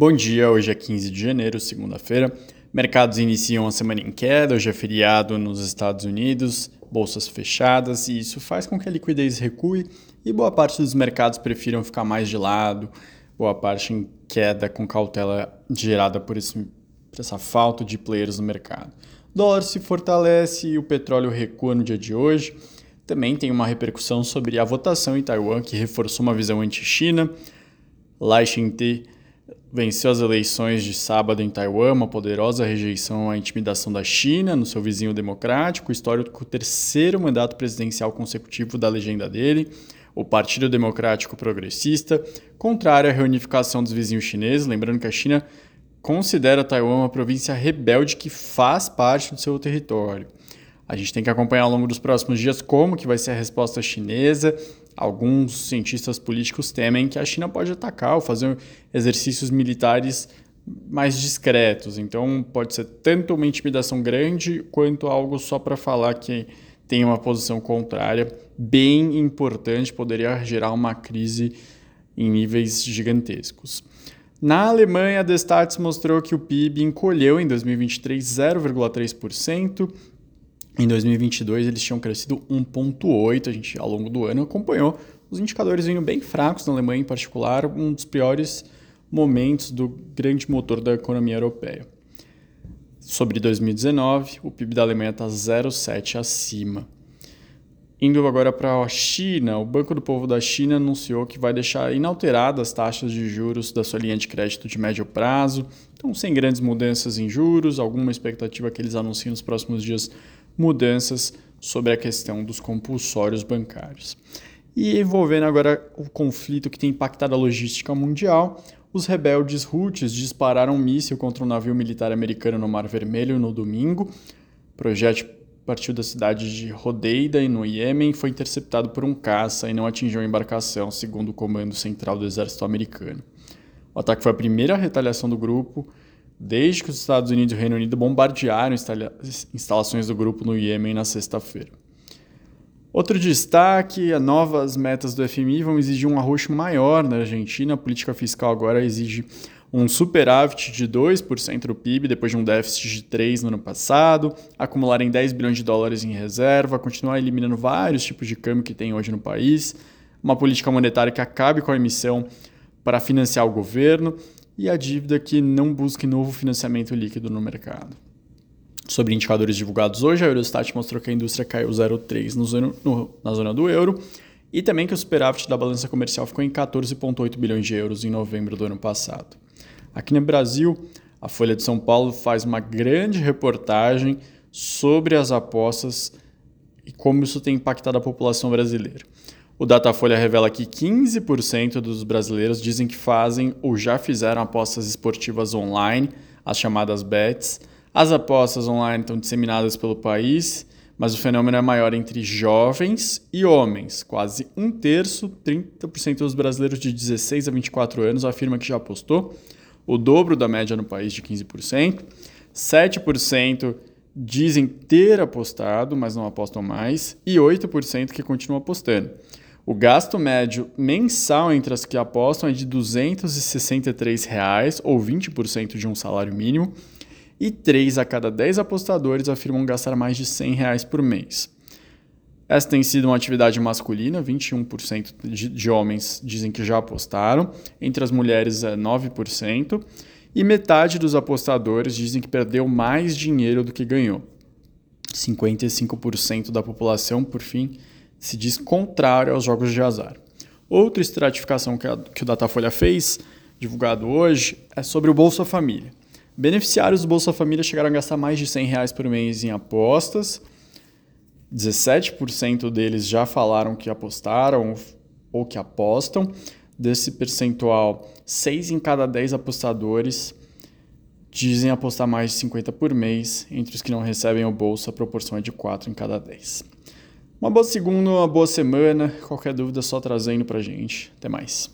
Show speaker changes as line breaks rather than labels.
Bom dia, hoje é 15 de janeiro, segunda-feira. Mercados iniciam a semana em queda, hoje é feriado nos Estados Unidos, bolsas fechadas, e isso faz com que a liquidez recue e boa parte dos mercados prefiram ficar mais de lado, boa parte em queda com cautela gerada por, esse, por essa falta de players no mercado. O dólar se fortalece e o petróleo recua no dia de hoje. Também tem uma repercussão sobre a votação em Taiwan, que reforçou uma visão anti-China. Lai Ching-te venceu as eleições de sábado em Taiwan, uma poderosa rejeição à intimidação da China no seu vizinho democrático, histórico terceiro mandato presidencial consecutivo da legenda dele, o Partido Democrático Progressista, contrário à reunificação dos vizinhos chineses, lembrando que a China considera Taiwan uma província rebelde que faz parte do seu território. A gente tem que acompanhar ao longo dos próximos dias como que vai ser a resposta chinesa. Alguns cientistas políticos temem que a China pode atacar ou fazer exercícios militares mais discretos. Então, pode ser tanto uma intimidação grande quanto algo só para falar que tem uma posição contrária, bem importante, poderia gerar uma crise em níveis gigantescos. Na Alemanha, a Destats mostrou que o PIB encolheu em 2023 0,3%, em 2022 eles tinham crescido 1,8%. A gente, ao longo do ano, acompanhou os indicadores vindo bem fracos na Alemanha, em particular, um dos piores momentos do grande motor da economia europeia. Sobre 2019, o PIB da Alemanha está 0,7 acima. Indo agora para a China, o Banco do Povo da China anunciou que vai deixar inalteradas as taxas de juros da sua linha de crédito de médio prazo. Então, sem grandes mudanças em juros, alguma expectativa que eles anunciem nos próximos dias mudanças sobre a questão dos compulsórios bancários. E envolvendo agora o conflito que tem impactado a logística mundial, os rebeldes Houthis dispararam um míssil contra um navio militar americano no Mar Vermelho no domingo. O projeto partiu da cidade de Rodeida, no Iêmen, foi interceptado por um caça e não atingiu a embarcação, segundo o Comando Central do Exército Americano. O ataque foi a primeira retaliação do grupo desde que os Estados Unidos e o Reino Unido bombardearam instalações do grupo no Iêmen na sexta-feira. Outro destaque: as novas metas do FMI vão exigir um arroxo maior na Argentina. A política fiscal agora exige um superávit de 2% do PIB, depois de um déficit de 3% no ano passado, acumularem 10 bilhões de dólares em reserva, continuar eliminando vários tipos de câmbio que tem hoje no país, uma política monetária que acabe com a emissão para financiar o governo e a dívida que não busque novo financiamento líquido no mercado. Sobre indicadores divulgados hoje, a Eurostat mostrou que a indústria caiu 0,3 no, no, na zona do euro e também que o superávit da balança comercial ficou em 14,8 bilhões de euros em novembro do ano passado. Aqui no Brasil, a Folha de São Paulo faz uma grande reportagem sobre as apostas e como isso tem impactado a população brasileira. O Datafolha revela que 15% dos brasileiros dizem que fazem ou já fizeram apostas esportivas online, as chamadas bets. As apostas online estão disseminadas pelo país, mas o fenômeno é maior entre jovens e homens. Quase um terço, 30% dos brasileiros de 16 a 24 anos afirma que já apostou, o dobro da média no país de 15%. 7% dizem ter apostado, mas não apostam mais, e 8% que continuam apostando. O gasto médio mensal entre as que apostam é de 263 reais, ou 20% de um salário mínimo, e 3 a cada 10 apostadores afirmam gastar mais de 100 reais por mês. Essa tem sido uma atividade masculina, 21% de, homens dizem que já apostaram, entre as mulheres é 9%, e metade dos apostadores dizem que perdeu mais dinheiro do que ganhou. 55% da população, por fim, se diz contrário aos jogos de azar. Outra estratificação que, a, que o Datafolha fez, divulgado hoje, é sobre o Bolsa Família. Beneficiários do Bolsa Família chegaram a gastar mais de 100 reais por mês em apostas. 17% deles já falaram que apostaram ou que apostam. Desse percentual, 6 em cada 10 apostadores dizem apostar mais de 50 por mês. Entre os que não recebem o bolsa, a proporção é de 4 em cada 10. Uma boa segunda, uma boa semana. Qualquer dúvida, só trazendo pra gente. Até mais.